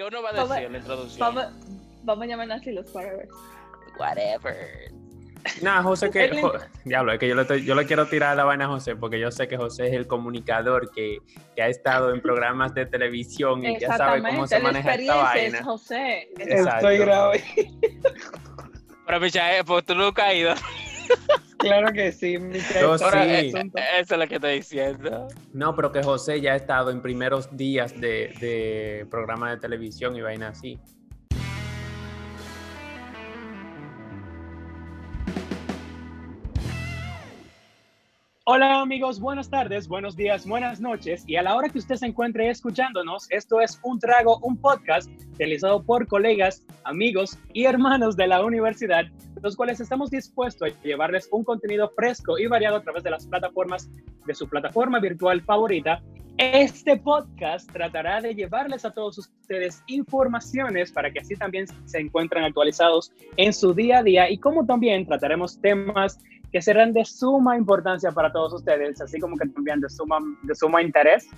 ¿Qué uno va a decir en la introducción? Vamos, vamos a llamar así los whatever. Whatever. Nada, José, que. jo- diablo, es que yo le, estoy- yo le quiero tirar la vaina a José, porque yo sé que José es el comunicador que, que ha estado en programas de televisión y ya sabe cómo se maneja esta experiencia es vaina. José. Exacto. Estoy grave. Pero, Michael, pues tú nunca has ido. Claro que sí. Yo Ahora, sí. un- Eso es lo que estoy diciendo. No, pero que José ya ha estado en primeros días de, de programa de televisión y vaina así. Hola amigos, buenas tardes, buenos días, buenas noches y a la hora que usted se encuentre escuchándonos, esto es Un Trago, un podcast realizado por colegas, amigos y hermanos de la universidad, los cuales estamos dispuestos a llevarles un contenido fresco y variado a través de las plataformas de su plataforma virtual favorita. Este podcast tratará de llevarles a todos ustedes informaciones para que así también se encuentren actualizados en su día a día y como también trataremos temas que serán de suma importancia para todos ustedes, así como que también de suma, de suma interés,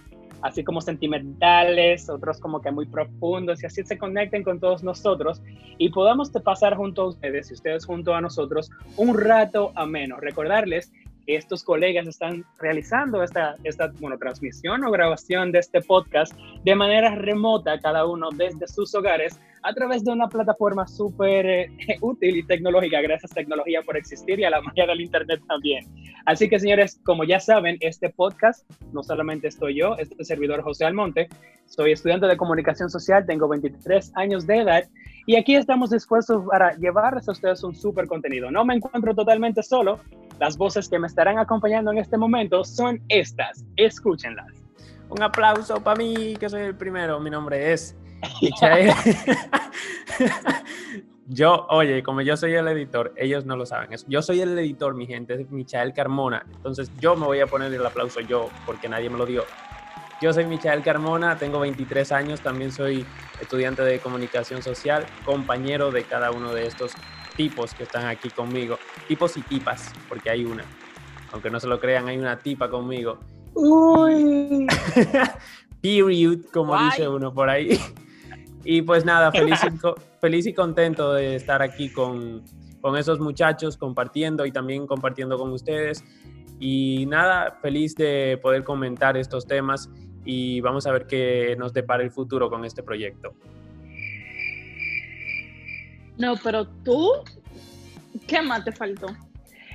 así como sentimentales, otros como que muy profundos, y así conecten con todos nosotros y podamos pasar junto a ustedes y ustedes junto a nosotros un rato ameno. Recordarles que estos colegas están realizando esta, esta bueno, transmisión o grabación de este podcast de manera remota, cada uno desde sus hogares, a través de una plataforma súper eh, útil y tecnológica. Gracias tecnología por existir y a la magia del Internet también. Así que señores, como ya saben, este podcast no solamente estoy yo, este servidor José Almonte, soy estudiante de comunicación social, tengo 23 años de edad y aquí estamos dispuestos para llevarles a ustedes un súper contenido. No me encuentro totalmente solo, las voces que me estarán acompañando en este momento son estas, escúchenlas. Un aplauso para mí, que soy el primero. Mi nombre es. yo, oye, como yo soy el editor, ellos no lo saben. Yo soy el editor, mi gente, es Michael Carmona. Entonces yo me voy a poner el aplauso yo, porque nadie me lo dio. Yo soy Michael Carmona, tengo 23 años, también soy estudiante de comunicación social, compañero de cada uno de estos tipos que están aquí conmigo. Tipos y tipas, porque hay una. Aunque no se lo crean, hay una tipa conmigo. Uy. Period, como Guay. dice uno por ahí. Y pues nada, feliz y, feliz y contento de estar aquí con, con esos muchachos, compartiendo y también compartiendo con ustedes. Y nada, feliz de poder comentar estos temas y vamos a ver qué nos depara el futuro con este proyecto. No, pero tú, ¿qué más te faltó?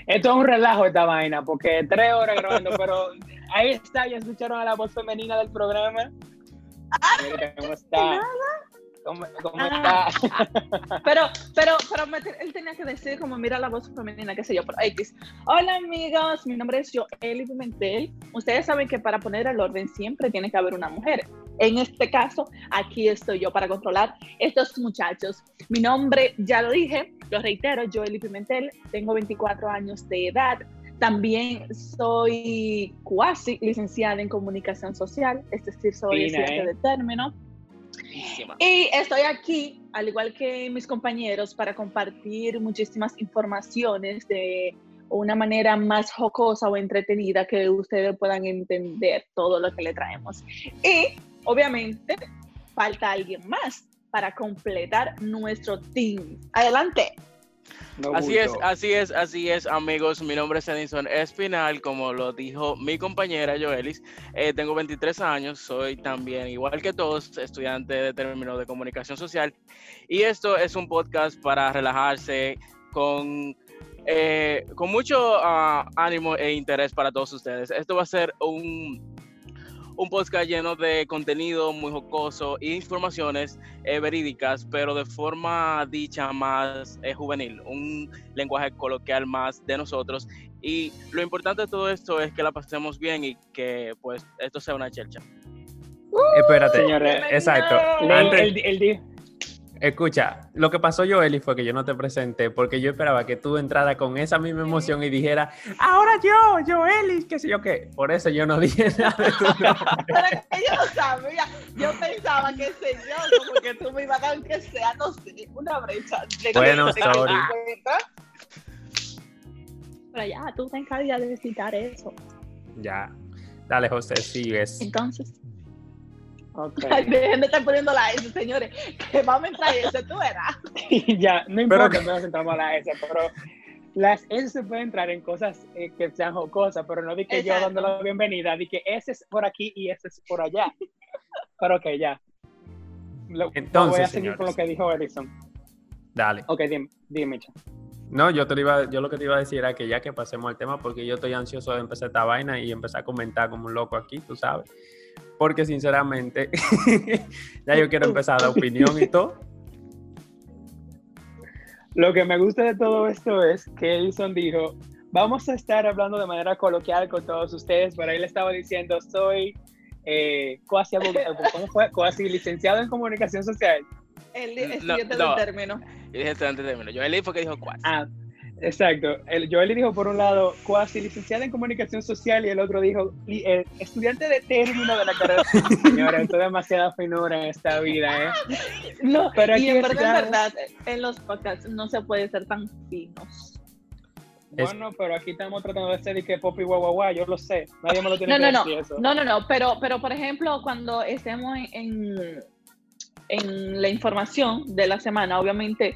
Esto es un relajo esta vaina, porque tres horas grabando, pero ahí está, ya escucharon a la voz femenina del programa. Mira ¿Cómo está? ¿Cómo, cómo Ah. está? Pero, pero, pero él tenía que decir como mira la voz femenina, qué sé yo, por X. Hola amigos, mi nombre es Joely Pimentel. Ustedes saben que para poner el orden siempre tiene que haber una mujer. En este caso, aquí estoy yo para controlar estos muchachos. Mi nombre, ya lo dije, lo reitero, Joely Pimentel, tengo 24 años de edad. También soy cuasi licenciada en comunicación social, es decir, soy estudiante ¿eh? de término. Y estoy aquí, al igual que mis compañeros, para compartir muchísimas informaciones de una manera más jocosa o entretenida que ustedes puedan entender todo lo que le traemos. Y obviamente falta alguien más para completar nuestro team. Adelante. No Así es, así es, así es, amigos. Mi nombre es Edison Espinal, como lo dijo mi compañera Joelis. Eh, tengo 23 años, soy también, igual que todos, estudiante de término de comunicación social. Y esto es un podcast para relajarse con, eh, con mucho ah, ánimo e interés para todos ustedes. Esto va a ser un, un podcast lleno de contenido muy jocoso e informaciones eh, verídicas, pero de forma dicha más eh, juvenil, un lenguaje coloquial más de nosotros. Y lo importante de todo esto es que la pasemos bien y que pues esto sea una chelcha. Espérate, Señores, exacto. el, Antes- el- Escucha, lo que pasó Joeli fue que yo no te presenté porque yo esperaba que tú entraras con esa misma emoción y dijera, ahora yo, Joeli, qué sé yo qué. Por eso yo no dije nada de tu nombre. Pero que yo no sabía, yo pensaba que señor, como que tú me ibas a dar que sea, no sé, una brecha. de- Bueno, de- sorry. Pero ya, tú te encargas de citar eso. Ya, dale José, sigues. Entonces, Ok. Ay, dejen de estar poniendo la S, señores. Que vamos a entrar S, tú verás. ya, no Pero importa, que- no nos entramos a la S, pero las S se pueden entrar en cosas eh, que sean jocosas, pero no di que yo dando la bienvenida, di que ese es por aquí y ese es por allá. Pero ok, ya. Lo, Entonces, voy a seguir con lo que dijo Edison. Dale. Ok, dime, dime, Cha. No, yo te lo iba, yo lo que te iba a decir era que ya que pasemos al tema, porque yo estoy ansioso de empezar esta vaina y empezar a comentar como un loco aquí, tú sabes. Porque sinceramente, ya yo quiero empezar a dar opinión y todo. Lo que me gusta de todo esto es que Edison dijo, vamos a estar hablando de manera coloquial con todos ustedes, pero él estaba diciendo, soy eh, cuasi, cuasi licenciado en comunicación social. El No, estudiante no. del término. Y dije estudiante de término. Joel fue que dijo cuál. Ah, exacto. El, Joel dijo por un lado cuasi licenciado en comunicación social y el otro dijo li- eh, estudiante de término de la carrera. Señora, esto es demasiada finura en esta vida, ¿eh? No, Pero y aquí en verdad, en verdad, en los podcasts no se puede ser tan finos. Es- Bueno, pero aquí estamos tratando de ser y que pop y guau, guau, guau, yo lo sé. Nadie me lo tiene No, que no, no. decir eso. No, no, no, pero, pero por ejemplo, cuando estemos en, en, en la información de la semana, obviamente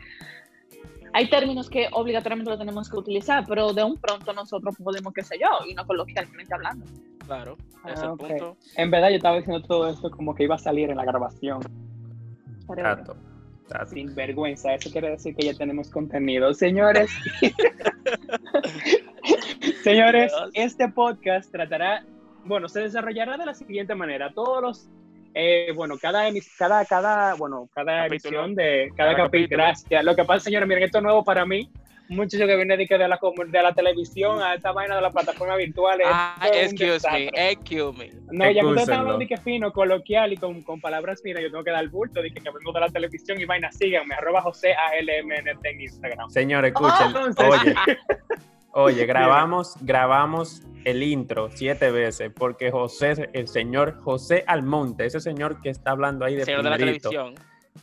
hay términos que obligatoriamente lo tenemos que utilizar, pero de un pronto nosotros podemos, qué sé yo, y no coloquialmente hablando. Claro, ese es Ah, el ok. punto. En verdad yo estaba diciendo todo esto como que iba a salir en la grabación. Trato, trato. Sin vergüenza, eso quiere decir que ya tenemos contenido. Señores, señores, este podcast tratará, bueno, se desarrollará de la siguiente manera. Todos los, eh, bueno, cada, emis- cada, cada, bueno, cada Capítulo. emisión de cada, Cada capítulo. capítulo. Gracias. Lo que pasa, señores, miren, esto es nuevo para mí. Muchacho que viene de, la, de la televisión a esta vaina de la plataforma virtual. Ah, es excuse me, excuse me. No, ya que ustedes están hablando de que fino, coloquial y con, con palabras finas, yo tengo que dar el bulto de que, que vengo de la televisión y vaina, síganme, arroba José ALMNT en Instagram. Señores, escuchen. entonces- Oye, oye, grabamos, grabamos el intro siete veces porque José, el señor José Almonte, ese señor que está hablando ahí de Señor de la televisión.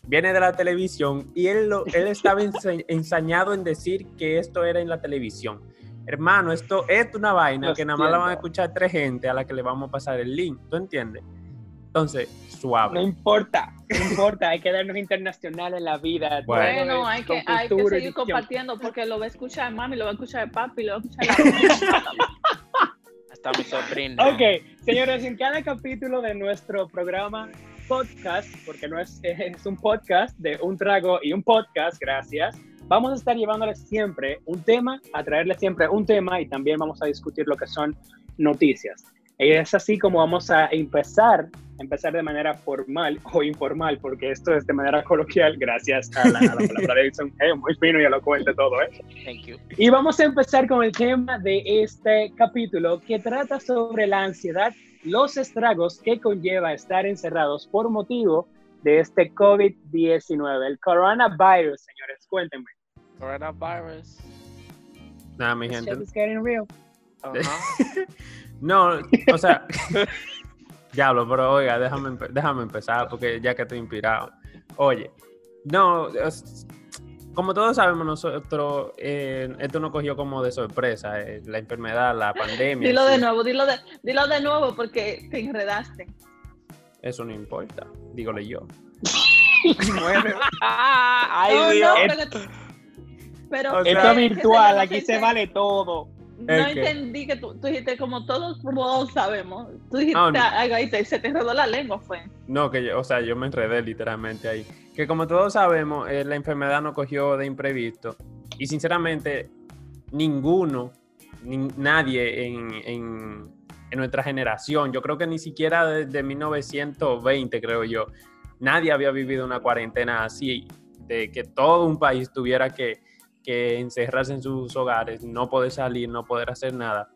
viene de la televisión y él, lo- él estaba ensañado en decir que esto era en la televisión. Hermano, esto es una vaina que nada más la van a escuchar tres gente a la que le vamos a pasar el link. ¿Tú entiendes? Entonces, No suave. importa, no importa, hay que darnos internacional en la vida. Bueno. Bueno, hay que, hay que seguir compartiendo porque lo va a escuchar mami, lo va a escuchar papi, lo va a escuchar la Hasta mi sobrina. Ok, señores, en cada capítulo de nuestro programa podcast, porque no es, es un podcast de un trago y un podcast, gracias, vamos a estar llevándoles siempre un tema, a traerles siempre un tema y también vamos a discutir lo que son noticias. Y es así como vamos a empezar, empezar de manera formal o informal, porque esto es de manera coloquial, gracias a la, a la palabra de Edison, eh, muy fino y elocuente todo, ¿eh? Thank you. Y vamos a empezar con el tema de este capítulo que trata sobre la ansiedad, los estragos que conlleva estar encerrados por motivo de este COVID-19, el coronavirus, señores. Cuéntenme. Coronavirus. Nada, mi gente. is getting real. Ajá. No, o sea, diablo, pero oiga, déjame, empe- déjame empezar porque ya que estoy inspirado. Oye, no, es- como todos sabemos nosotros, eh, esto nos cogió como de sorpresa, eh, la enfermedad, la pandemia. Dilo sí, de nuevo, dilo de, dilo de nuevo porque te enredaste. Eso no importa, dígole yo. Bueno, Ay, No, Dios. no, pero, pero O sea, esto es virtual, aquí se vale todo. No entendí que tú, tú dijiste como todos, todos sabemos. Tú dijiste, Ah, no. ay, ay, te- se te enredó la lengua, fue. No, que yo, o sea, yo me enredé literalmente ahí. Que como todos sabemos, eh, la enfermedad nos cogió de imprevisto. Y sinceramente, ninguno, ni- nadie en, en- en nuestra generación, yo creo que ni siquiera desde 1920, creo yo, nadie había vivido una cuarentena así, de que todo un país tuviera que, que encerrarse en sus hogares, no poder salir, no poder hacer nada.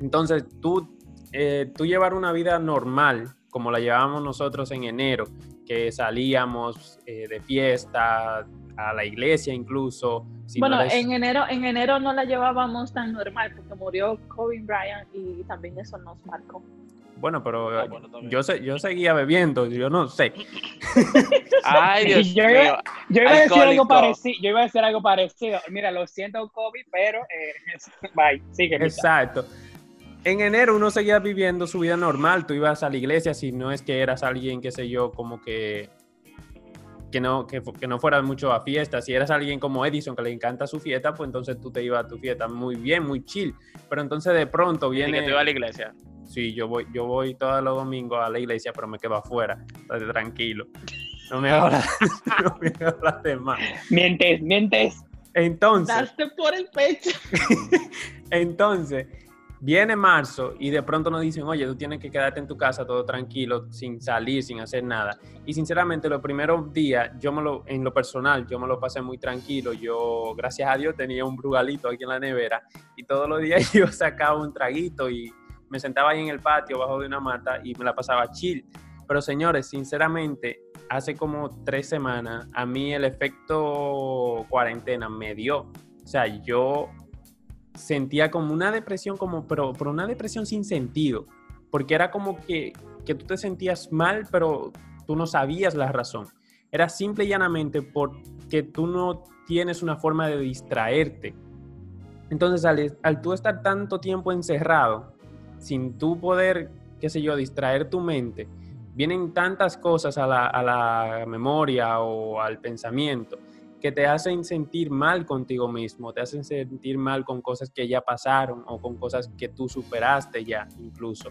Entonces, tú, eh, tú llevar una vida normal, como la llevábamos nosotros en enero, que salíamos eh, de fiesta, a la iglesia incluso. si no bueno, eres- en enero, en enero no la llevábamos tan normal porque murió Kobe Bryant y también eso nos marcó. Bueno, pero Ah, eh, bueno, yo, sé, yo seguía bebiendo, yo no sé. Ay, Dios yo mío. iba- Yo iba a decir algo parecido, yo iba a decir algo parecido. Mira, lo siento, COVID, pero eh, bye, sigue. Exacto. en enero uno seguía viviendo su vida normal, tú ibas a la iglesia si no es que eras alguien, qué sé yo, como que que no, que, que no fueras mucho a fiestas. Si eras alguien como Edison que le encanta su fiesta, pues entonces tú te ibas a tu fiesta muy bien, muy chill. Pero entonces de pronto Y que viene... te iba a la iglesia. Sí, yo voy, yo voy todos los domingos a la iglesia, pero me quedo afuera, estate tranquilo. No me hablas, no me hablas de más. Mientes, mientes. Entonces, Daste por el pecho. entonces, viene marzo y de pronto nos dicen, oye, tú tienes que quedarte en tu casa todo tranquilo, sin salir, sin hacer nada. Y sinceramente, los primeros días, yo me lo, en lo personal, yo me lo pasé muy tranquilo. Yo, gracias a Dios, tenía un brugalito aquí en la nevera y todos los días yo sacaba un traguito y me sentaba ahí en el patio bajo de una mata y me la pasaba chill. Pero señores, sinceramente, hace como tres semanas a mí el efecto cuarentena me dio. O sea, yo sentía como una depresión, como, pero, pero una depresión sin sentido, porque era como que, que tú te sentías mal, pero tú no sabías la razón. Era simple y llanamente porque tú no tienes una forma de distraerte. Entonces, al, al tú estar tanto tiempo encerrado, sin tú poder, qué sé yo, distraer tu mente, vienen tantas cosas a la, a la memoria o al pensamiento que te hacen sentir mal contigo mismo, te hacen sentir mal con cosas que ya pasaron o con cosas que tú superaste ya incluso.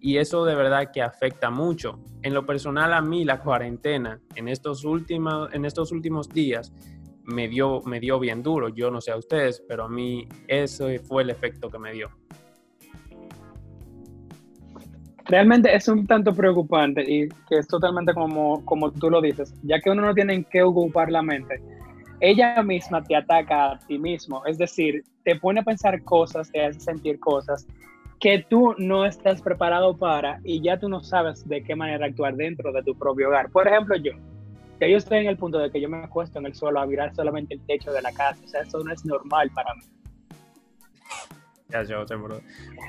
Y eso de verdad que afecta mucho. En lo personal a mí la cuarentena en estos últimos, en estos últimos días me dio, me dio bien duro. Yo no sé a ustedes, pero a mí ese fue el efecto que me dio. Realmente es un tanto preocupante y que es totalmente como, como tú lo dices, ya que uno no tiene en qué ocupar la mente. Ella misma te ataca a ti mismo, es decir, te pone a pensar cosas, te hace sentir cosas que tú no estás preparado para y ya tú no sabes de qué manera actuar dentro de tu propio hogar. Por ejemplo, yo, que yo estoy en el punto de que yo me acuesto en el suelo a mirar solamente el techo de la casa, o sea, eso no es normal para mí. Ya, yo, seguro.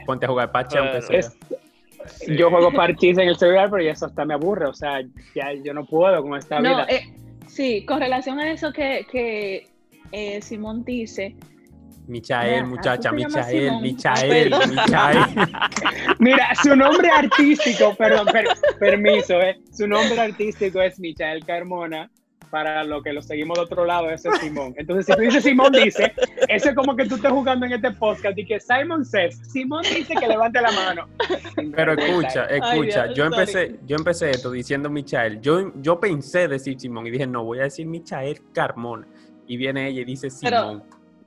Ponte a jugar pacha aunque Bueno, sea. Es- Yo juego parchís en el celular, pero ya eso hasta me aburre, o sea, ya yo no puedo con esta No, vida. eh, sí, con relación a eso que, que eh, Simón dice, Michael, Mira, muchacha, ¿tú te llamas Michael? Michael, Michael. Mira, su nombre artístico, perdón, per- permiso, eh, su nombre artístico es Michael Carmona. Para lo que lo seguimos de otro lado, ese es Simón. Entonces, si tú dices Simón dice, eso es como que tú estás jugando en este podcast y que Simon says, Simón dice que levante la mano. Pero escucha, Ay, escucha, Dios, yo sorry. empecé, yo empecé esto diciendo Michael. Yo, yo pensé decir Simón y dije, no, voy a decir Michael Carmona. Y viene ella y dice Pero- Simón.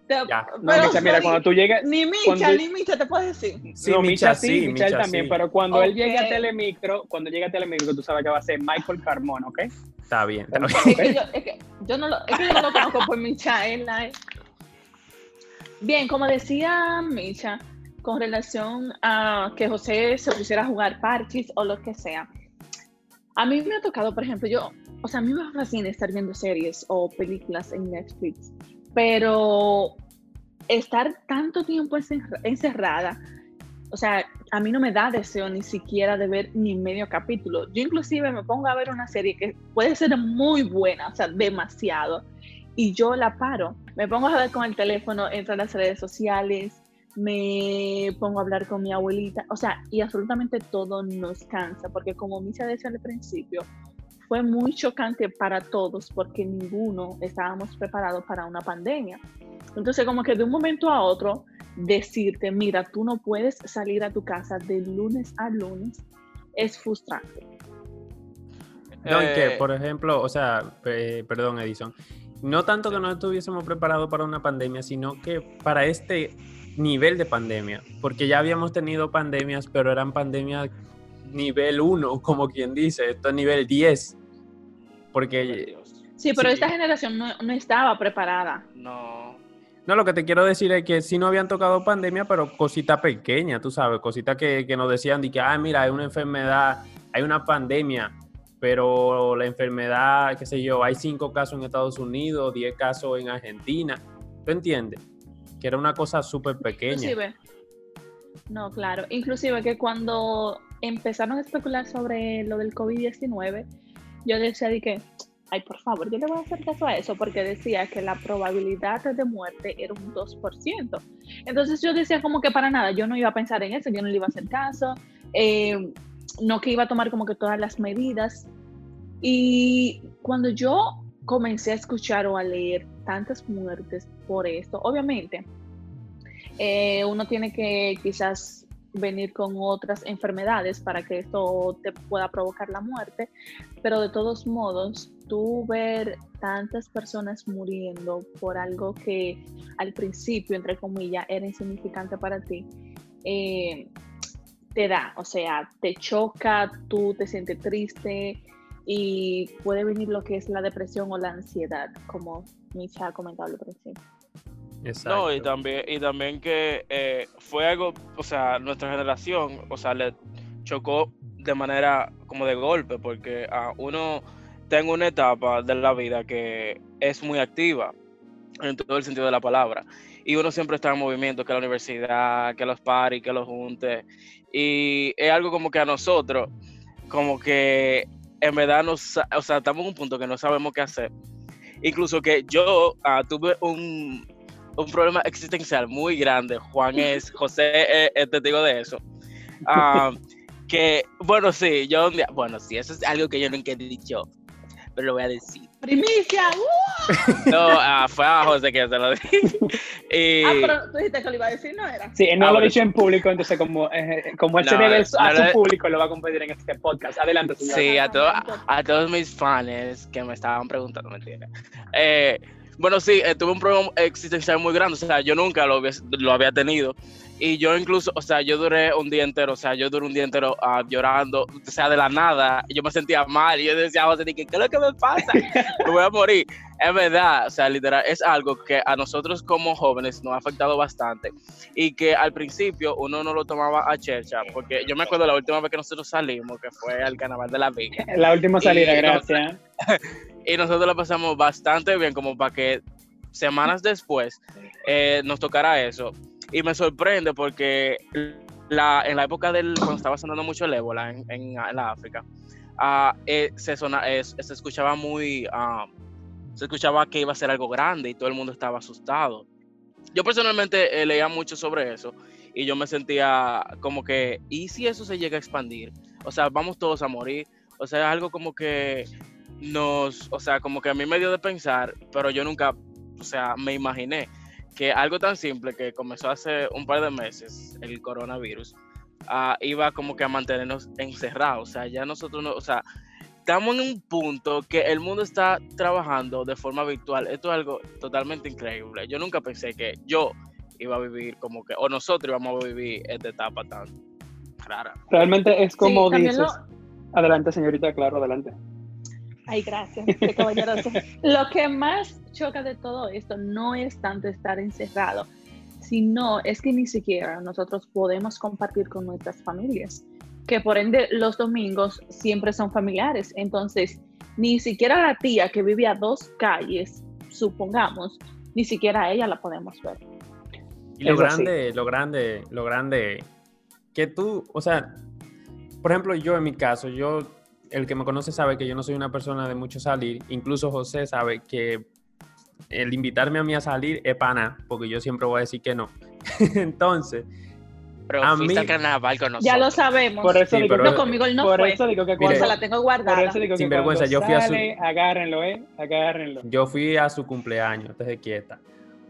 te- Ya. No, pero, Micha, mira, cuando tú llegues, ni Micha, cuando- ni Micha te puedo decir. Sí, no, Micha Micha sí, Micha también, sí. pero cuando él llegue a Telemicro, cuando llegue a Telemicro, tú sabes que va a ser Michael Carmona, ¿ok? Está bien, está bien. Es que yo, es que yo no lo, es que yo no lo conozco por Michaela. eh. Bien, como decía Micha, con relación a que José se pusiera a jugar parches o lo que sea, a mí me ha tocado, por ejemplo, yo, o sea, a mí me fascina estar viendo series o películas en Netflix, pero estar tanto tiempo encerra- encerrada, o sea, a mí no me da deseo ni siquiera de ver ni medio capítulo. Yo inclusive me pongo a ver una serie que puede ser muy buena, o sea, demasiado, y yo la paro. Me pongo a ver con el teléfono, entro a las redes sociales, me pongo a hablar con mi abuelita, o sea, y absolutamente todo nos cansa, porque como Misa decía al principio, fue muy chocante para todos porque ninguno estábamos preparados para una pandemia. Entonces, como que de un momento a otro, decirte, mira, tú no puedes salir a tu casa de lunes a lunes, es frustrante. No, y que, Eh, por ejemplo, o sea, pe- perdón, Edison, no tanto que no estuviésemos preparados para una pandemia, sino que para este nivel de pandemia, porque ya habíamos tenido pandemias, pero eran pandemias nivel 1, como quien dice, esto es nivel 10, porque Sí, pero Sí. esta generación no, no estaba preparada. No. No, lo que te quiero decir es que sí no habían tocado pandemia, pero cosita pequeña, tú sabes, cositas que, que nos decían de que, ah, mira, hay una enfermedad, hay una pandemia, pero la enfermedad, qué sé yo, hay cinco casos en Estados Unidos, diez casos en Argentina. ¿Tú entiendes? Que era una cosa súper pequeña. Inclusive, no, claro, inclusive que cuando empezaron a especular sobre lo del COVID-19, yo decía de que ay, por favor, yo le voy a hacer caso a eso porque decía que la probabilidad de muerte era un 2%. Entonces yo decía como que para nada, yo no iba a pensar en eso, yo no le iba a hacer caso, eh, no que iba a tomar como que todas las medidas. Y cuando yo comencé a escuchar o a leer tantas muertes por esto, obviamente, eh, uno tiene que quizás venir con otras enfermedades para que esto te pueda provocar la muerte, pero de todos modos, tú ver tantas personas muriendo por algo que al principio, entre comillas, era insignificante para ti, eh, te da, o sea, te choca, tú te sientes triste y puede venir lo que es la depresión o la ansiedad, como Misha ha comentado al principio. No, y también, y también que eh, fue algo, o sea, nuestra generación, o sea, le chocó de manera como de golpe, porque a uno tengo una etapa de la vida que es muy activa en todo el sentido de la palabra. Y uno siempre está en movimiento, que la universidad, que los paris, que los juntes. Y es algo como que a nosotros, como que en verdad nos, o sea, estamos en un punto que no sabemos qué hacer. Incluso que yo ah, tuve un, un problema existencial muy grande. Juan es, José es, testigo de eso. Ah, que, bueno, sí, yo un día, bueno, sí, eso es algo que yo nunca he dicho, lo voy a decir. ¡Primicia! ¡Uh! No, uh, fue a José que se lo dije. Y... Ah, pero tú dijiste que lo iba a decir, ¿no era? Sí, no ah, lo he dicho en público, entonces como, eh, como él no, se debe a su público, lo va a competir en este podcast. Adelante, señor. Sí, a, todo, a, todos mis fans que me estaban preguntando, mentira. Eh, bueno, sí, eh, tuve un problema existencial muy grande, o sea, yo nunca lo había, lo había tenido. Y yo incluso, o sea, yo duré un día entero, o sea, yo duré un día entero uh, llorando, o sea, de la nada, yo me sentía mal, y yo decía, José, ¿qué es lo que me pasa? me voy a morir. Es verdad, o sea, literal, es algo que a nosotros como jóvenes nos ha afectado bastante y que al principio uno no lo tomaba a chercha, porque yo me acuerdo la última vez que nosotros salimos, que fue al Carnaval de la Villa. La última salida, gracias. y nosotros la pasamos bastante bien, como para que semanas después eh, nos tocara eso. Y me sorprende porque la, en la época del, cuando estaba sonando mucho el ébola en, en, la África, uh, eh, se, eh, se escuchaba muy, uh, se escuchaba que iba a ser algo grande y todo el mundo estaba asustado. Yo personalmente leía mucho sobre eso y yo me sentía como que, ¿y si eso se llega a expandir? O sea, vamos todos a morir. O sea, algo como que nos, o sea, como que a mí me dio de pensar, pero yo nunca, o sea, me imaginé que algo tan simple que comenzó hace un par de meses, el coronavirus, uh, iba como que a mantenernos encerrados. O sea, ya nosotros no, o sea, estamos en un punto que el mundo está trabajando de forma virtual. Esto es algo totalmente increíble. Yo nunca pensé que yo iba a vivir como que, o nosotros íbamos a vivir esta etapa tan rara. Realmente es como dices. Adelante, señorita, claro, adelante. Ay, gracias, qué caballeroso. Lo que más choca de todo esto no es tanto estar encerrado, sino es que ni siquiera nosotros podemos compartir con nuestras familias, que por ende los domingos siempre son familiares. Entonces, ni siquiera la tía que vive a dos calles, supongamos, ni siquiera a ella la podemos ver. Y lo grande, lo grande, lo grande, que tú, o sea, por ejemplo, yo en mi caso, yo el que me conoce sabe que yo no soy una persona de mucho salir. Incluso José sabe que el invitarme a mí a salir es pana, porque yo siempre voy a decir que no. Entonces, pero a mí, carnaval con nosotros. Ya lo sabemos. Por eso digo, no, conmigo él no por fue. Eso digo que cuando, la tengo guardada. Por eso digo que Sin vergüenza, yo fui sale, a su... Agárrenlo, ¿eh? Agárrenlo. Yo fui a su cumpleaños, entonces quieta.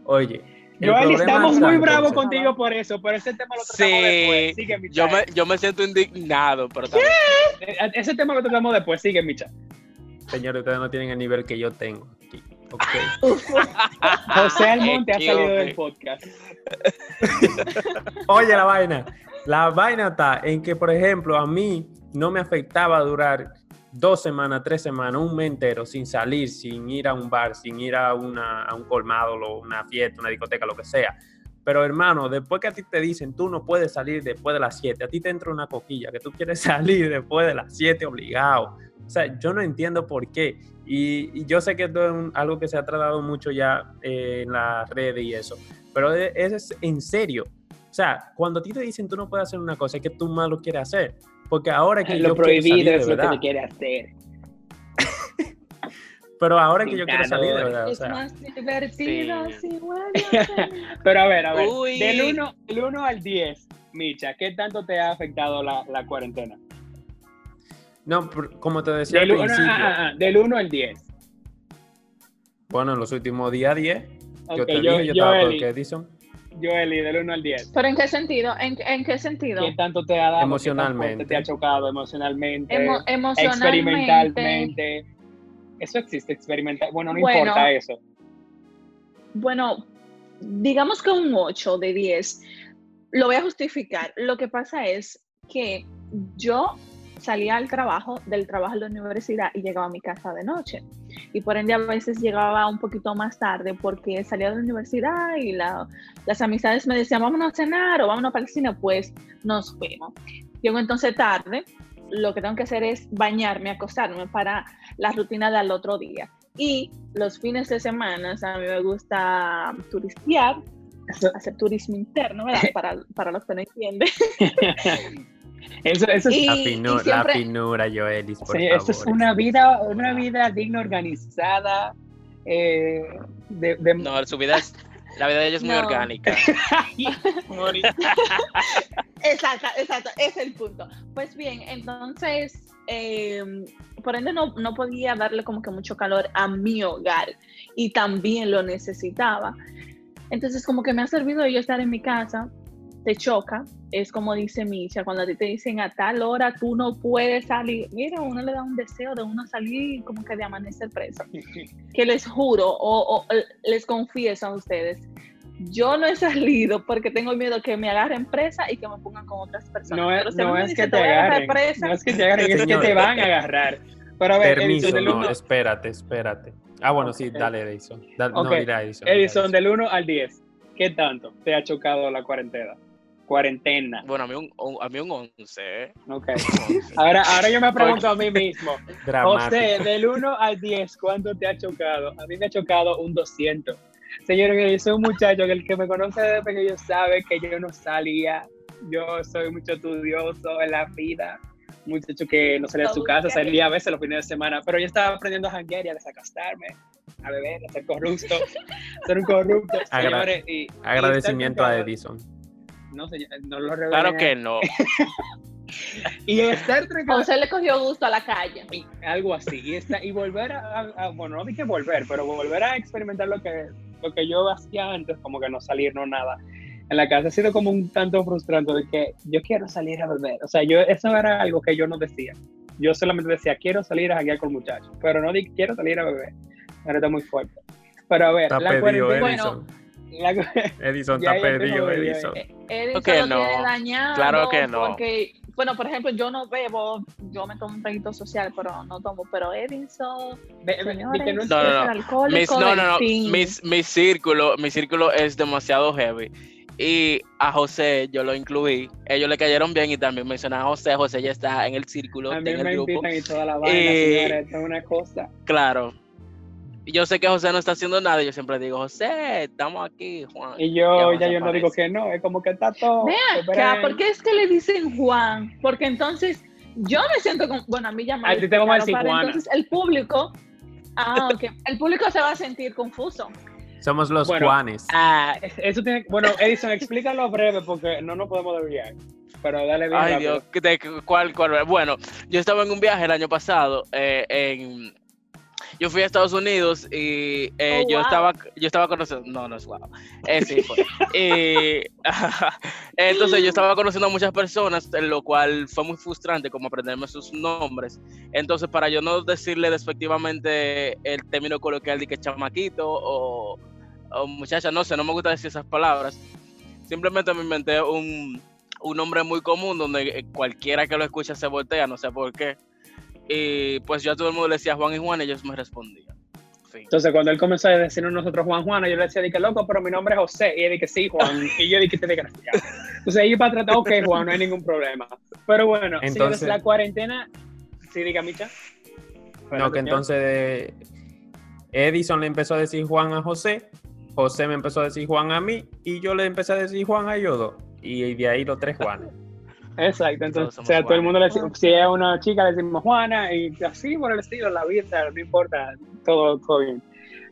Oye, Joel, estamos muy bravos contigo por eso, pero ese tema lo tratamos sí, después. Sigue. Yo me, yo me siento indignado, pero también... Ese tema lo tratamos después. Sigue, Micha. Señores, ustedes no tienen el nivel que yo tengo aquí. Okay. José Almonte ha salido del podcast. Oye, la vaina. La vaina está en que, por ejemplo, a mí no me afectaba durar dos semanas, tres semanas, un mes entero sin salir, sin ir a un bar, sin ir a, una, a un colmado, una fiesta, una discoteca, lo que sea. Pero hermano, después que a ti te dicen, tú no puedes salir después de las 7, a ti te entra una coquilla, que tú quieres salir después de las 7 obligado. O sea, yo no entiendo por qué. Y, yo sé que esto es algo que se ha tratado mucho ya eh, en las redes y eso, pero es, es en serio. O sea, cuando a ti te dicen tú no puedes hacer una cosa, es que tú más lo quieres hacer. Porque ahora que lo prohibido es lo que me quiere hacer. Pero ahora que yo quiero salir, de verdad, o Es sea, más divertido sí. si. Pero a ver, a ver, Uy. del 1 del uno al 10, Micha, ¿qué tanto te ha afectado la, la cuarentena? no, por- como te decía Del al 1 principio, del uno al 10. bueno, en los últimos días 10, yo Ok, te yo- dije, yo estaba Joeli, con Edison, Joeli, del 1 al 10. ¿Pero en qué sentido? ¿En, en qué sentido? ¿Qué tanto te ha dado? Emocionalmente. ¿Qué tan fuerte te ha chocado emocionalmente? Emo- emocionalmente. experimentalmente. Eso existe, experimental. Bueno, no Bueno. importa eso. Bueno, digamos que un 8 de 10. Lo voy a justificar. Lo que pasa es que yo salía al trabajo, del trabajo a la universidad y llegaba a mi casa de noche. Y por ende a veces llegaba un poquito más tarde porque salía de la universidad y la- las amistades me decían, vámonos a cenar o vámonos para el cine, pues nos fuimos. Llego entonces tarde, lo que tengo que hacer es bañarme, acostarme para la rutina del otro día. Y los fines de semana, a mí me gusta turistear, hacer turismo interno, ¿verdad? Para, para los que no entienden. Eso, eso es, Y- la, finu- la siempre- finura, Joelis, por sí, favor. eso es una vida, una vida digna, organizada. eh, de, de- No, su vida es, la vida de ella es muy orgánica. Exacto, exacto, es el punto. Pues bien, entonces, eh, por ende no, no podía darle como que mucho calor a mi hogar y también lo necesitaba. Entonces, como que me ha servido yo estar en mi casa, te choca, es como dice Misha, cuando a ti te dicen a tal hora tú no puedes salir, mira, uno le da un deseo de uno salir como que de amanecer preso. Que les juro o, o les confieso a ustedes, yo no he salido porque tengo miedo que me agarren presa y que me pongan con otras personas. no es, Pero si no es dicen, que te voy a agarrar agarren, presa, no es que te agarren, es que Señor. te van a agarrar. Pero a ver, Permiso, Edison, del no, uno- espérate, espérate. Ah, bueno, sí, dale, Edison. Da- No, dirá Edison. Edison, del 1 al 10, ¿qué tanto te ha chocado la cuarentena? Cuarentena. Bueno, a mí un, un- a mí un 11. ¿eh? Ok. Un 11. Ahora, ahora yo me pregunto a mí mismo. José, del 1 al 10, ¿cuánto te ha chocado? A mí me ha chocado un 200. Señores, yo soy un muchacho que el que me conoce desde pequeño sabe que yo no salía. Yo soy mucho estudioso en la vida. Muchacho que no salía de su casa, salía a veces los fines de semana. Pero yo estaba aprendiendo a janguear y a desacostarme, a beber, a ser corrupto. ser un corrupto. Agra- Señores, y, y Agradecimiento a Edison. No, señor, no lo revelen. Claro que no. Y estar trancado José le cogió gusto a la calle. y algo así y, esta- y volver a, bueno no dije volver pero volver a experimentar lo que lo que yo hacía antes como que no salir no nada en la casa ha sido como un tanto frustrante de que yo quiero salir a beber o sea yo eso era algo que yo no decía yo solamente decía quiero salir a janguear con muchachos pero no di quiero salir a beber ahora está muy fuerte pero a ver Está la pedido, cuarentena Edison. La Edison está idea. Edison. Edison que lo no. tiene dañado. Claro que no. Porque, bueno, por ejemplo, yo no bebo, yo me tomo un traguito social, pero no tomo. Pero Edison, señores, no- No, no, no. Mis, no, no. Mis- mi círculo, mi círculo es demasiado heavy. Y a José yo lo incluí. Ellos le cayeron bien y también mencionaron a José. José ya está en el círculo, a está mí en el me grupo. y toda la vaina señores esto es una cosa Claro. Y yo sé que José no está haciendo nada. y Yo siempre digo, José, estamos aquí, Juan. y yo Ya ya yo no digo que no es como que está todo Ven esperen. acá, ¿por qué es que le dicen Juan? Porque entonces yo me siento como, bueno, a mí ya me A ti te vamos a decir explicaron, Juana. pero Entonces el público, ah, ok, el público se va a sentir confuso. Somos los Bueno, Juanes. Ah, eso tiene. Bueno, Edison, explícalo breve porque no nos podemos desviar. Pero dale bien. Ay, rápido. Dios, ¿qué te- ¿cuál, cuál? Bueno, yo estaba en un viaje el año pasado. eh, en, yo fui a Estados Unidos y eh, Oh, yo wow. estaba yo estaba conociendo. No, no es wow. Eh, sí, fue. Y, entonces yo estaba conociendo a muchas personas, lo cual fue muy frustrante como aprenderme sus nombres. Entonces, para yo no decirle despectivamente el término coloquial de que chamaquito o, o muchacha, no sé, no me gusta decir esas palabras. Simplemente me inventé un, un nombre muy común donde eh, cualquiera que lo escucha se voltea, no sé por qué. Y pues yo a todo el mundo le decía Juan y Juan y ellos me respondían. Entonces, cuando él comenzó a decirnos nosotros Juan Juana, yo le decía, di que loco, pero mi nombre es José. Y él dije, sí, Juan. Y yo dije, te desgraciado. Entonces, ahí para tratar, ok, Juan, no hay ningún problema. Pero bueno, Entonces- la cuarentena. Sí, diga, Micha. No, que entonces eh, Edison le empezó a decir Juan a José, José me empezó a decir Juan a mí y yo le empecé a decir Juan a ellos dos. Y de ahí los tres Juanes. Exacto, entonces, o sea, todo el mundo le dice, si es una chica le decimos Juana y así por el estilo, la vida, no importa, todo, todo bien.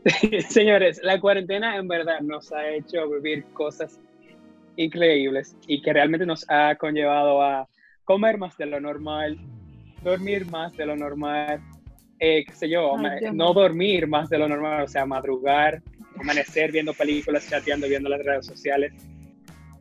Señores, la cuarentena en verdad nos ha hecho vivir cosas increíbles y que realmente nos ha conllevado a comer más de lo normal, dormir más de lo normal, eh, qué sé yo, Ay, no dormir más de lo normal, o sea, madrugar, amanecer viendo películas, chateando, viendo las redes sociales.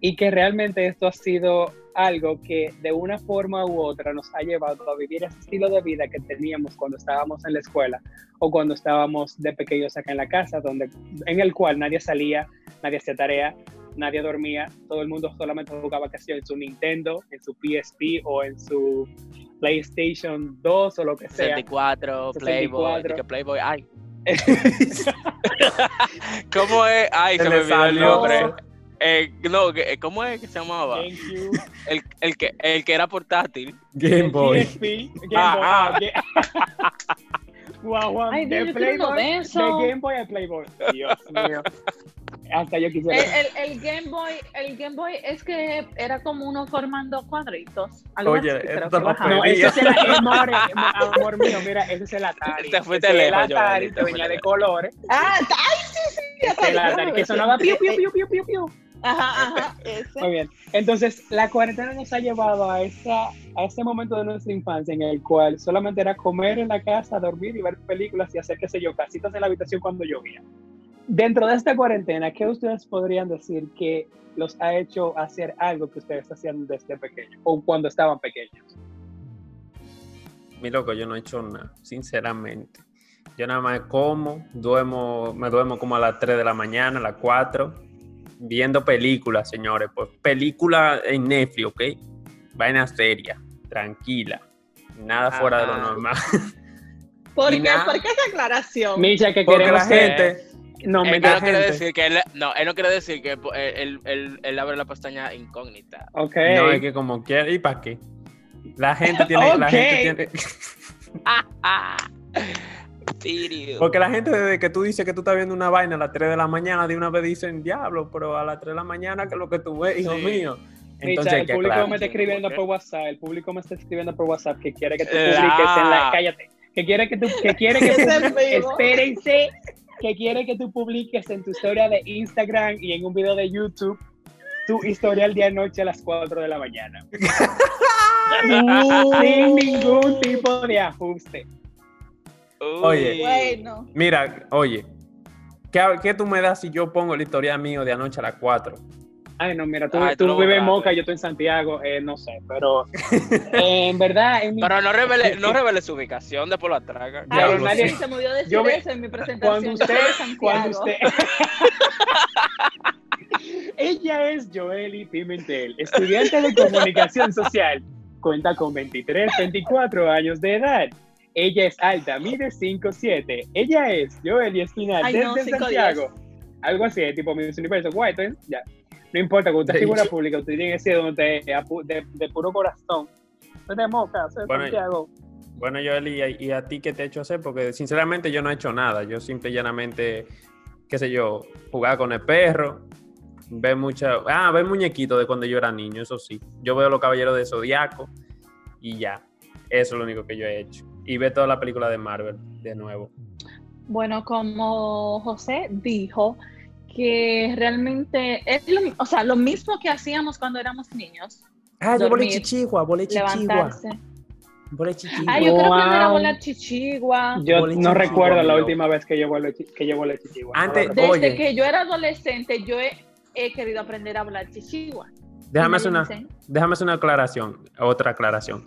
Y que realmente esto ha sido algo que de una forma u otra nos ha llevado a vivir ese estilo de vida que teníamos cuando estábamos en la escuela o cuando estábamos de pequeños acá en la casa, donde, en el cual nadie salía, nadie hacía tarea, nadie dormía, todo el mundo solamente jugaba casi en su Nintendo, en su PSP o en su PlayStation 2 o lo que sea. 64, Playboy, 64. que Playboy, ay. ¿Cómo es? Ay, Se me olvidó el nombre. Eh, no, que- ¿cómo es que se llamaba? GameCube, El, el, que, el que era portátil. Game Boy. PSP, Game Boy. Ah, ah, guau, Ay, de Playboy, de. Game Boy a Playboy. Dios mío. Hasta yo El, quisiera. el, el Game Boy, el Game Boy es que era como uno formando cuadritos. Algo Oye, así, esto. No, fue- ese es el amor, amor mío, mira, ese es el Atari. Te fuiste Ese es el Atari te que venía de colores. Ah, ay, sí, sí. Es el Atari que sonaba piu, piu, piu, piu, piu, piu. Ajá, ajá, ese. Muy bien. Entonces, la cuarentena nos ha llevado a, esa, a ese momento de nuestra infancia en el cual solamente era comer en la casa, dormir y ver películas y hacer, qué sé yo, casitas en la habitación cuando llovía. Dentro de esta cuarentena, ¿qué ustedes podrían decir que los ha hecho hacer algo que ustedes hacían desde pequeños o cuando estaban pequeños? Mi loco, yo no he hecho nada, sinceramente. Yo nada más como, duermo, me duermo como a las 3 de la mañana, a las 4, viendo películas, señores. Pues película en Netflix, ¿ok? Vaina seria, tranquila, nada fuera de lo normal. ¿Por qué, nada. ¿Por qué esa aclaración? Micha, que Porque queremos la que- gente, No, Él me no la quiere gente- decir que él, no, él no quiere decir que él, él, él- él abre la pestaña incógnita. Ok. no es que como quiera, ¿y para qué? La gente tiene, la gente tiene, Porque la gente desde que tú dices que tú estás viendo una vaina a las 3 de la mañana, de una vez dicen, diablo, pero a las 3 de la mañana, que es lo que tú ves, hijo Sí. mío. Entonces, el público aclarar. me está escribiendo ¿por? WhatsApp, el público me está escribiendo por WhatsApp que quiere que tú La- publiques en la... Cállate. Que quiere que tú... Que quiere que. Espérense. Que quiere que tú publiques en tu historia de Instagram y en un video de YouTube tu historial de anoche a las 4 de la mañana. Sin ningún tipo de ajuste. Uy. Oye. Bueno, Mira, oye, ¿qué, ¿qué tú me das si yo pongo la historia mío de anoche a las 4? Ay, no, mira, tú, Ay, lo vives en. Moca, yo estoy en Santiago, eh, no sé, pero eh, en verdad, en mi- Pero no revele, no revele su ubicación, después la traga. Ya ay, lo nadie- sí, se me olvidó decir yo eso en mi presentación. cuando usted, de cuando usted... Ella es Joely Pimentel, estudiante de comunicación social, cuenta con 23, 24 años de edad. Ella es alta, mide 5'7". Ella es Joely Espinal, Ay, desde no, 5'10". Santiago. Algo así, tipo Miss Universo. Guay, entonces, ya. No importa, cuando usted es figura pública, usted tiene que ser donde de, de, de puro corazón. Soy de Moca, soy de Bueno, Santiago. Bueno, Joel, ¿y, a- y a ti qué te he hecho hacer? Porque sinceramente yo no he hecho nada. Yo simple y llanamente, qué sé yo, jugar con el perro, ver mucha... Ah, ver muñequitos de cuando yo era niño, eso sí. Yo veo los Caballeros de Zodiaco y ya. Eso es lo único que yo he hecho. Y ver toda la película de Marvel de nuevo. Bueno, como José dijo, que realmente es lo, o sea, lo mismo que hacíamos cuando éramos niños, Ah, yo volé chichigua, volé chichigua. levantarse. Volé chichigua. Ay, yo quiero aprender a Wow. volar chichigua. Yo no recuerdo la última vez que yo volé, que yo volé chichigua. Antes-. Desde Oye. que yo era adolescente, yo he, he querido aprender a volar chichigua. Déjame hacer una, déjame hacer una aclaración, otra aclaración.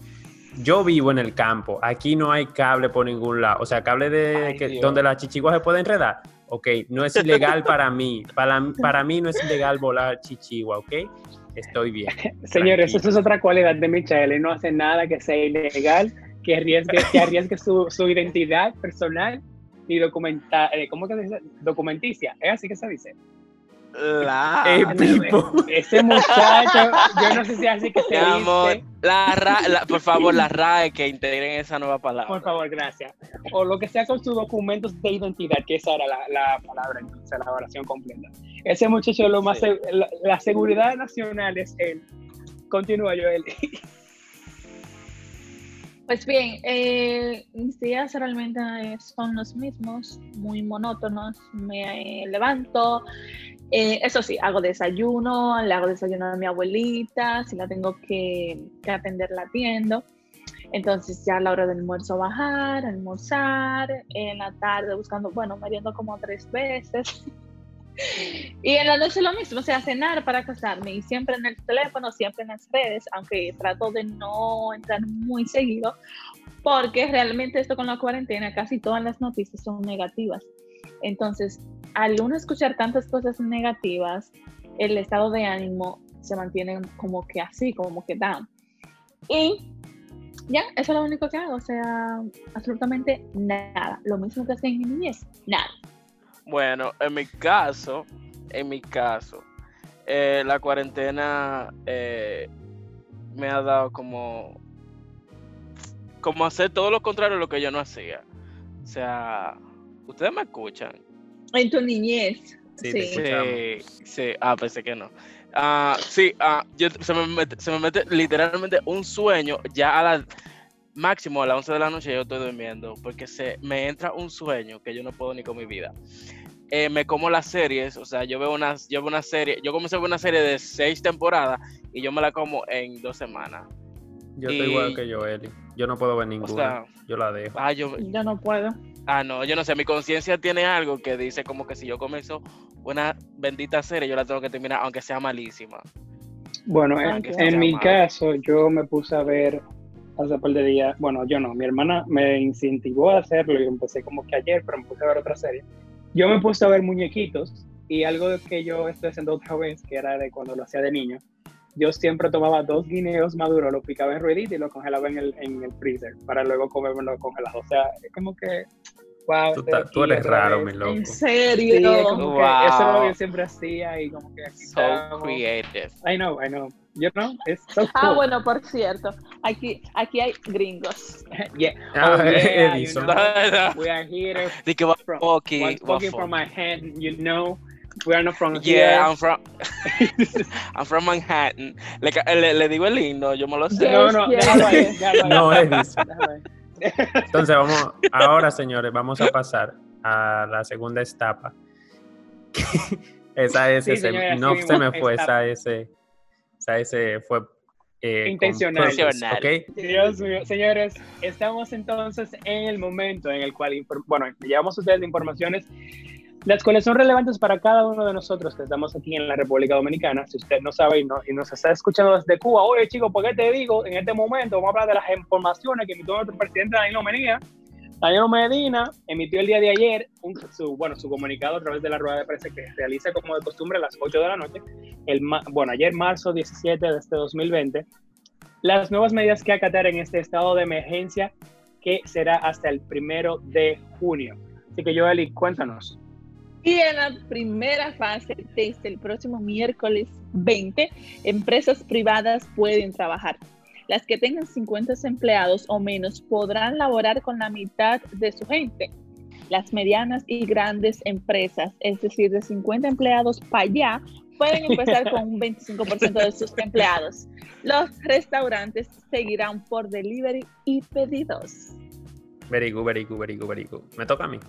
Yo vivo en el campo, aquí no hay cable por ningún lado, o sea, cable de Ay, que- donde la chichigua se puede enredar. Ok, no es ilegal para mí, para, para mí no es ilegal volar chichigua, ok, estoy bien. Señores, eso es otra cualidad de Michelle. No hace nada que sea ilegal, que arriesgue, que arriesgue su, su identidad personal y documenta, eh, ¿cómo que se dice? Documenticia. ¿Es así que se dice? La. Eh, Pipo. Ese muchacho, yo no sé si es así que se amor, dice. la ra- la- por favor, la RAE que integren esa nueva palabra. Por favor, gracias. O lo que sea con sus documentos de identidad, que esa era la, la palabra, entonces, la oración completa. Ese muchacho, lo más Sí. la, la seguridad nacional es él. Continúa, Joel. Pues bien, eh, mis días realmente son los mismos, muy monótonos. Me levanto, eh, eso sí, hago desayuno, le hago desayuno a mi abuelita, si la tengo que, que atender la atiendo. Entonces ya a la hora del almuerzo bajar, almorzar, en la tarde buscando, bueno, meriendo como tres veces. y en la noche lo mismo, o sea, cenar para casarme y siempre en el teléfono, siempre en las redes, aunque trato de no entrar muy seguido, porque realmente esto con la cuarentena, casi todas las noticias son negativas. Entonces, al uno escuchar tantas cosas negativas, el estado de ánimo se mantiene como que así, como que down. Y ya, eso es lo único que hago, o sea, absolutamente nada. Lo mismo que hacía en mi niñez, nada. Bueno, en mi caso, en mi caso, eh, la cuarentena eh, me ha dado como, como hacer todo lo contrario de lo que yo no hacía. O sea, ustedes me escuchan. En tu niñez. Sí, Sí, Sí, sí, ah, pensé que no. Ah, sí, ah, yo, se, me mete, se me mete literalmente un sueño ya a la máximo a las 11 de la noche yo estoy durmiendo porque se me entra un sueño que yo no puedo ni con mi vida. Eh, me como las series, o sea, yo veo unas, yo veo una serie, yo comencé a ver una serie de seis temporadas y yo me la como en dos semanas. Yo estoy igual que Joeli. Yo no puedo ver O ninguna. sea, yo la dejo. ah, yo, yo no puedo. ah, no, yo no sé, mi conciencia tiene algo que dice como que si yo comienzo una bendita serie, yo la tengo que terminar, aunque sea malísima. Bueno, en, en mi caso, yo me puse a ver hace par de días, bueno, yo no, mi hermana me incentivó a hacerlo y empecé como que ayer, pero me puse a ver otra serie. Yo me puse a ver muñequitos y algo que yo estoy haciendo otra vez, que era de cuando lo hacía de niño, yo siempre tomaba dos guineos maduros, los picaba en ruedita y los congelaba en el, en el freezer para luego comérmelo congelado. O sea, es como que, wow, Tú, ta- tú eres raro, vez. mi loco. En Sí, serio. es como que eso era lo que Wow. yo siempre hacía y como que aquí So estamos. creative. I know, I know. You know, it's so cool. Ah, bueno, por cierto, aquí, aquí hay gringos. Yeah. Ah, Oh, yeah, you Edison. know. We are here from, fucking from my hand, you know. We are not from Yeah, here. I'm from, I'm from Manhattan. Le, le, le digo el himno, yo me lo sé. No, no, Yes, déjalo ahí, déjalo ahí. No, ahí. Entonces vamos, ahora señores, vamos a pasar a la segunda etapa. esa S Sí, se- señora, no se me etapa. fue, esa S, esa S fue eh, Intencional. purpose, Intencional. ¿ok? Dios mío, señores, estamos entonces en el momento en el cual, bueno, le llevamos a ustedes informaciones, las cuales son relevantes para cada uno de nosotros que estamos aquí en la República Dominicana. Si usted no sabe y, no- y nos está escuchando desde Cuba, oye chicos, ¿por qué te digo? En este momento vamos a hablar de las informaciones que emitió nuestro presidente Danilo Medina. Danilo Medina emitió el día de ayer un- su, bueno, su comunicado a través de la rueda de prensa que realiza como de costumbre a las 8 de la noche. El, bueno, ayer marzo 17 de este 2020 las nuevas medidas que acatar en este estado de emergencia que será hasta el primero de junio. Así que Joeli, cuéntanos. Y en la primera fase, desde el próximo miércoles 20, empresas privadas pueden trabajar. Las que tengan 50 empleados o menos podrán laborar con la mitad de su gente. Las medianas y grandes empresas, es decir, de 50 empleados para allá, pueden empezar con un 25% de sus empleados. Los restaurantes seguirán por delivery y pedidos. Very good, very good, very good, very good. Me toca a mí.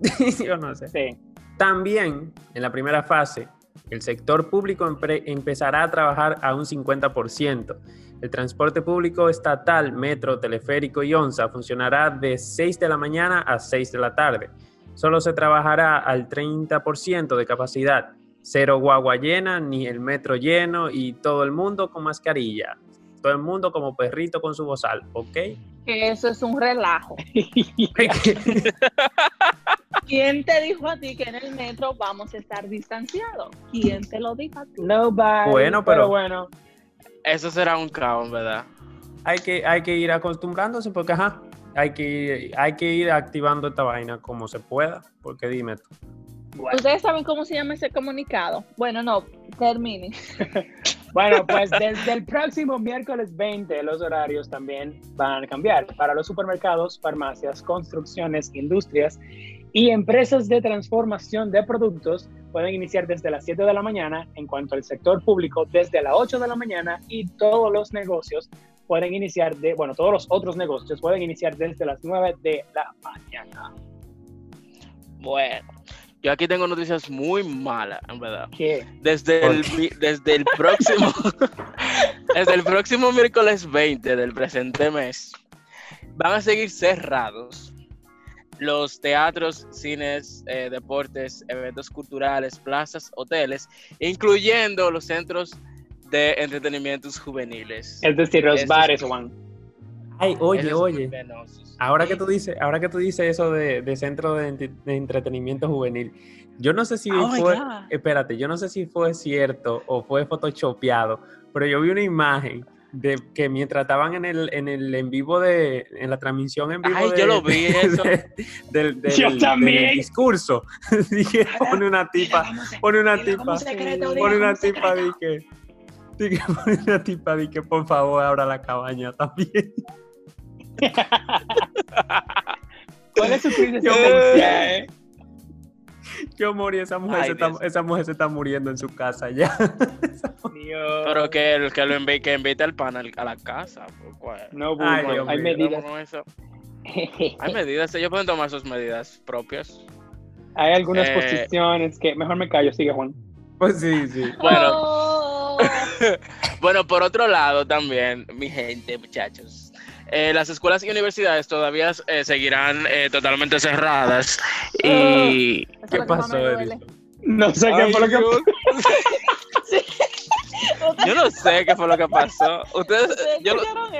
Yo no sé. Sí. También en la primera fase, el sector público empezará a trabajar a un 50%. El transporte público estatal, metro, teleférico y onza funcionará de 6 de la mañana a 6 de la tarde. Solo se trabajará al 30% de capacidad. Cero guagua llena, ni el metro lleno y todo el mundo con mascarilla. Todo el mundo como perrito con su bozal, ¿ok? Que eso es un relajo. ¿Quién te dijo a ti que en el metro vamos a estar distanciados? ¿Quién te lo dijo a ti? Nobody. Bueno, pero- bueno. Eso será un caos, verdad. hay que, hay que ir acostumbrándose porque, ajá, hay que, ir- hay que ir activando esta vaina como se pueda, porque dime tú. Bueno, ¿Ustedes saben cómo se llama ese comunicado? Bueno, no, termine. Bueno, pues desde el próximo miércoles 20 los horarios también van a cambiar para los supermercados, farmacias, construcciones, industrias Y empresas de transformación de productos pueden iniciar desde las 7 de la mañana, en cuanto al sector público desde las 8 de la mañana y todos los negocios pueden iniciar de, bueno, todos los otros negocios pueden iniciar desde las 9 de la mañana. Bueno, yo aquí tengo noticias muy malas, en verdad. ¿Qué? Desde ¿Por el, mi- desde el próximo desde el próximo miércoles 20 del presente mes van a seguir cerrados los teatros, cines, eh, deportes, eventos culturales, plazas, hoteles, incluyendo los centros de entretenimientos juveniles. Es decir, los Eso bares, es- Juan. Ay, oye, Esos oye. Ahora que tú dices, ahora que tú dices eso de, de centro de, ent- de entretenimiento juvenil, yo no sé si Oh fue, espérate, yo no sé si fue cierto o fue photoshopeado, pero yo vi una imagen de que mientras estaban en el en el en vivo de en la transmisión en vivo Ay, de- yo lo vi, eso. de- del, del- Yo del también. discurso dije pone una tipa pone una tipa pone una tipa secreto. di que di que pone una tipa di que por favor abra la cabaña también ¿Cuál es su crisis Yo- morí, esa mujer, Ay, se está, esa mujer se está muriendo en su casa ya. Dios. Pero que el que lo invite, que invite al pan al- a la casa. No, Ay, Dios hay medidas. Eso. Hay medidas, ellos pueden tomar sus medidas propias. hay algunas Eh. posiciones que mejor me callo, sigue Juan. Pues sí, sí. Bueno, Oh. bueno, por otro lado también, mi gente, muchachos, eh, las escuelas y universidades todavía eh, seguirán eh, totalmente cerradas y es ¿Qué pasó? No sé qué Ay, fue lo que yo, yo no sé qué fue lo que pasó. Ustedes, ¿Ustedes yo eso?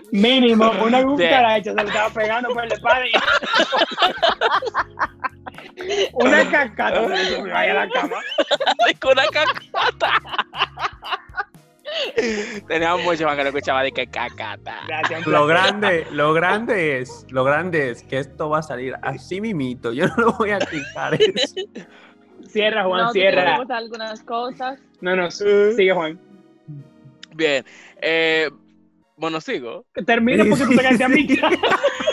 mínimo una cucaracha se le estaba pegando por el espalda una cacata se le a la cama. una cacata. Teníamos mucho más que no escuchaba de que cacata. Gracias, Lo grande, lo grande es, lo grande es que esto va a salir así mimito. Yo no lo voy a quitar eso. Cierra, Juan, No, cierra. algunas cosas. No, no, sigue, Juan. Bien, eh, bueno, sigo. Termina porque tú te quedaste a mitad.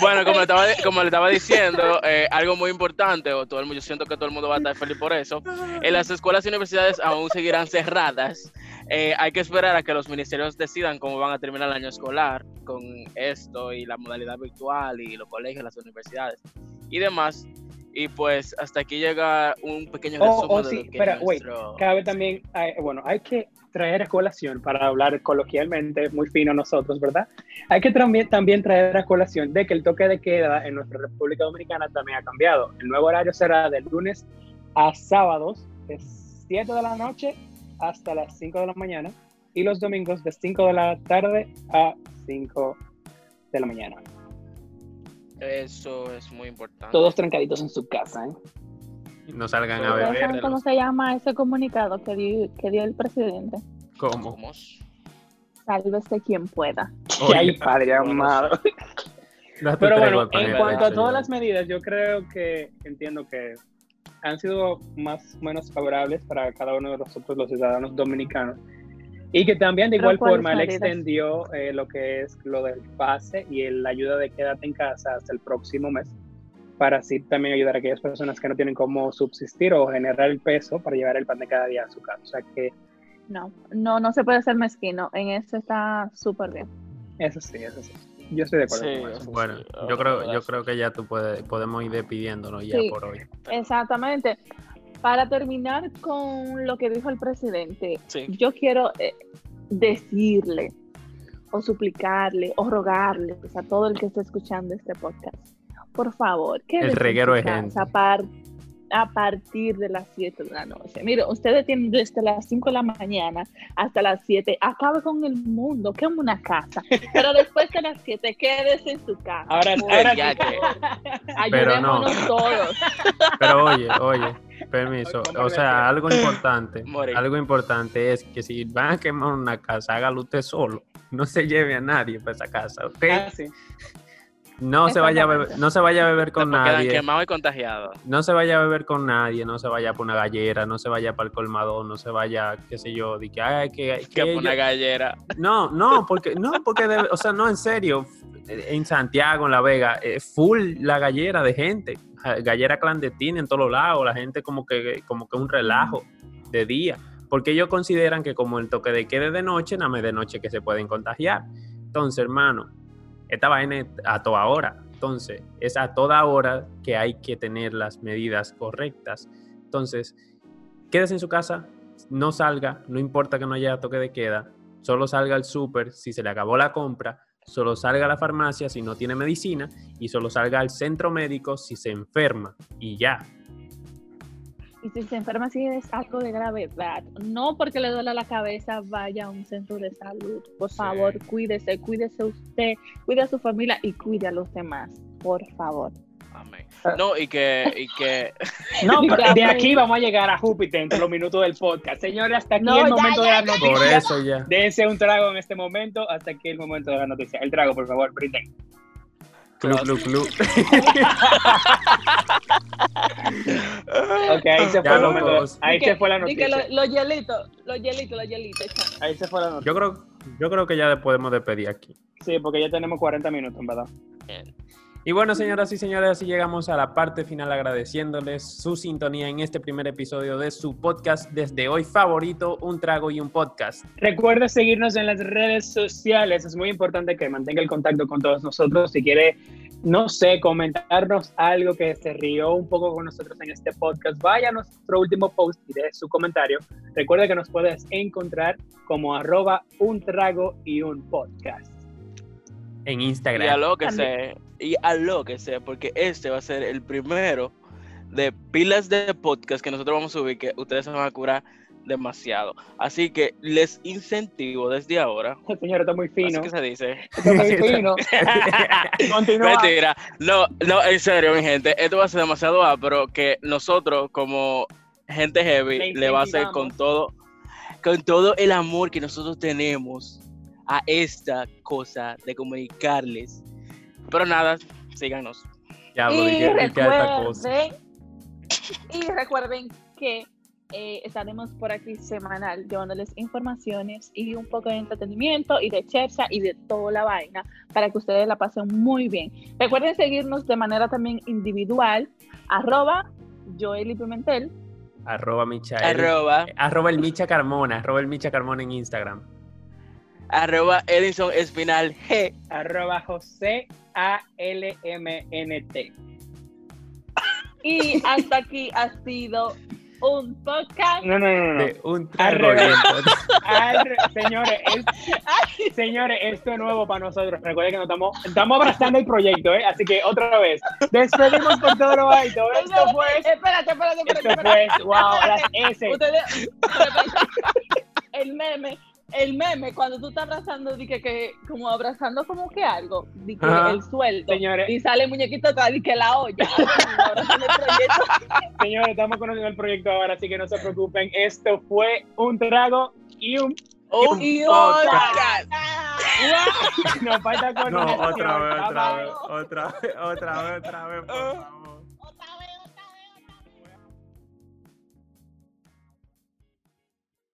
Bueno, como le estaba, como le estaba diciendo, eh, algo muy importante, o todo el yo siento que todo el mundo va a estar feliz por eso. En las escuelas y universidades aún seguirán cerradas. Eh, hay que esperar a que los ministerios decidan cómo van a terminar el año escolar con esto y la modalidad virtual y los colegios, las universidades y demás. Y pues hasta aquí llega un pequeño Oh, resumen oh, de sí, lo que espera, wait. nuestro- Cabe también, bueno, hay que traer a colación, para hablar coloquialmente, muy fino nosotros, ¿verdad? Hay que también, también traer a colación de que el toque de queda en nuestra República Dominicana también ha cambiado. El nuevo horario será de lunes a sábados, de 7 de la noche hasta las 5 de la mañana, y los domingos de 5 de la tarde a 5 de la mañana. Eso es muy importante. Todos trancaditos en su casa, ¿eh? No salgan a ¿Ustedes beber. saben cómo se llama ese comunicado que dio, que dio el presidente? ¿Cómo? ¿Cómo? Sálvese quien pueda. Oye, Ay, padre amado. date Pero bueno, en cuanto a todas las medidas, yo creo que entiendo que han sido más o menos favorables para cada uno de nosotros, los ciudadanos dominicanos. Y que también de igual ¿cuáles forma él extendió eh, lo que es lo del pase y el- la ayuda de quédate en casa hasta el próximo mes, para así también ayudar a aquellas personas que no tienen cómo subsistir o generar el peso para llevar el pan de cada día a su casa. O sea que No, no, no se puede ser mezquino. En eso está súper bien. eso sí, eso sí. Yo estoy de acuerdo Sí, con eso. Bueno, yo creo, yo creo que ya tú puedes, podemos ir despidiéndonos ya Sí. por hoy. Exactamente. Para terminar con lo que dijo el presidente, Sí. yo quiero eh, decirle o suplicarle o rogarle a todo el que esté escuchando este podcast, por favor, que El reguero de gente. A partir de las 7 de la noche. Mire, ustedes tienen desde las 5 de la mañana hasta las 7, acabe con el mundo, que es una casa, pero después de las 7, quédese en su casa. Ahora, ahora ya Pero no. Ayudémonos todos. Pero oye, oye, permiso. ¿Cómo O sea, algo importante, Morir. algo importante es que si van a quemar una casa, hágalo usted solo. No se lleve a nadie para esa casa, ¿ok? Ah, sí. No se vaya a beber, no se vaya a beber con Después nadie. y. No se vaya a beber con nadie, no se vaya por una gallera, no se vaya para el colmadón, no se vaya, qué sé yo, de que, ay, que, Que que por una gallera. No, no, porque, no, porque, de- o sea, no, en serio, en Santiago, en La Vega, eh, full la gallera de gente, gallera clandestina en todos lados, la gente como que, como que un relajo de día, porque ellos consideran que como el toque de queda es de noche, nada más de noche que se pueden contagiar. Entonces, hermano, esta vaina es a toda hora. Entonces, es a toda hora que hay que tener las medidas correctas. Entonces, quédese en su casa, no salga, no importa que no haya toque de queda, solo salga al súper si se le acabó la compra, solo salga a la farmacia si no tiene medicina y solo salga al centro médico si se enferma y ya. Y si se enferma, si es algo de gravedad. No porque le duele la cabeza, vaya a un centro de salud. Por Sí. favor, cuídese, cuídese usted, cuide a su familia y cuide a los demás. Por favor. Amén. Ah. No, y que, y que No, pero de aquí vamos a llegar a Júpiter entre los minutos del podcast. Señores, hasta aquí No, el momento ya, de las Por noticias. eso ya. Dense un trago en este momento, hasta aquí el momento de la noticia. El trago, por favor, brinden. Club, club, club. Ok, ahí se Ya, fue locos. Ahí Di se que- fue la que noticia. lo- Los hielitos, los hielitos, los hielitos. Ahí se fue la noticia. Yo creo, yo creo que ya podemos despedir aquí. Sí, porque ya tenemos 40 minutos, en verdad. Y bueno, señoras y señores, así llegamos a la parte final agradeciéndoles su sintonía en este primer episodio de su podcast desde hoy favorito, Un Trago y un Podcast. Recuerda seguirnos en las redes sociales. Es muy importante que mantenga el contacto con todos nosotros. Si quiere, no sé, comentarnos algo que se rió un poco con nosotros en este podcast, vaya a nuestro último post y deje su comentario. Recuerda que nos puedes encontrar como arroba un trago y un podcast. En Y a Instagram. lo que También. sea, y a lo que sea, porque este va a ser el primero de pilas de podcast que nosotros vamos a subir que ustedes se van a curar demasiado. Así que les incentivo desde ahora. Señor, está muy fino. que se dice. Está muy fino. Continúa. Mentira. No, no, en serio, mi gente. Esto va a ser demasiado pero que nosotros, como gente heavy, Le le va a hacer con todo, con todo el amor que nosotros tenemos a esta cosa de comunicarles. Pero nada, síganos. Ya, Y bro, ¿y qué- y qué alta cosa? recuerden, y recuerden que eh, estaremos por aquí semanal llevándoles informaciones y un poco de entretenimiento y de chercha y de toda la vaina para que ustedes la pasen muy bien. Recuerden seguirnos de manera también individual, arroba Joel y Pimentel, Arroba Michael. Arroba, Arroba el Micha Carmona. Arroba el Micha Carmona en Instagram. Arroba Edison Espinal G. Arroba José A-L-M-N-T. y hasta aquí ha sido un podcast. No, no, no, no. De un trago señores, es- señores, esto es nuevo para nosotros. Recuerden que nos estamos, estamos abrazando el proyecto, ¿eh? Así que otra vez, despedimos por todo lo alto. Esto fue, Espérate, espérate, espérate. esto espérate. fue, wow, las S. Ustedes, el meme, el meme, cuando tú estás abrazando, di que, como abrazando como que algo, di que Ajá. el sueldo, Señores. y sale el muñequito atrás, di que la olla, el. Señores, estamos conociendo el proyecto ahora, así que no se preocupen. Esto fue un trago y un. Un Y podcast. Nos falta No, coordinación. otra vez, otra vez, otra vez, otra vez, otra vez, por favor.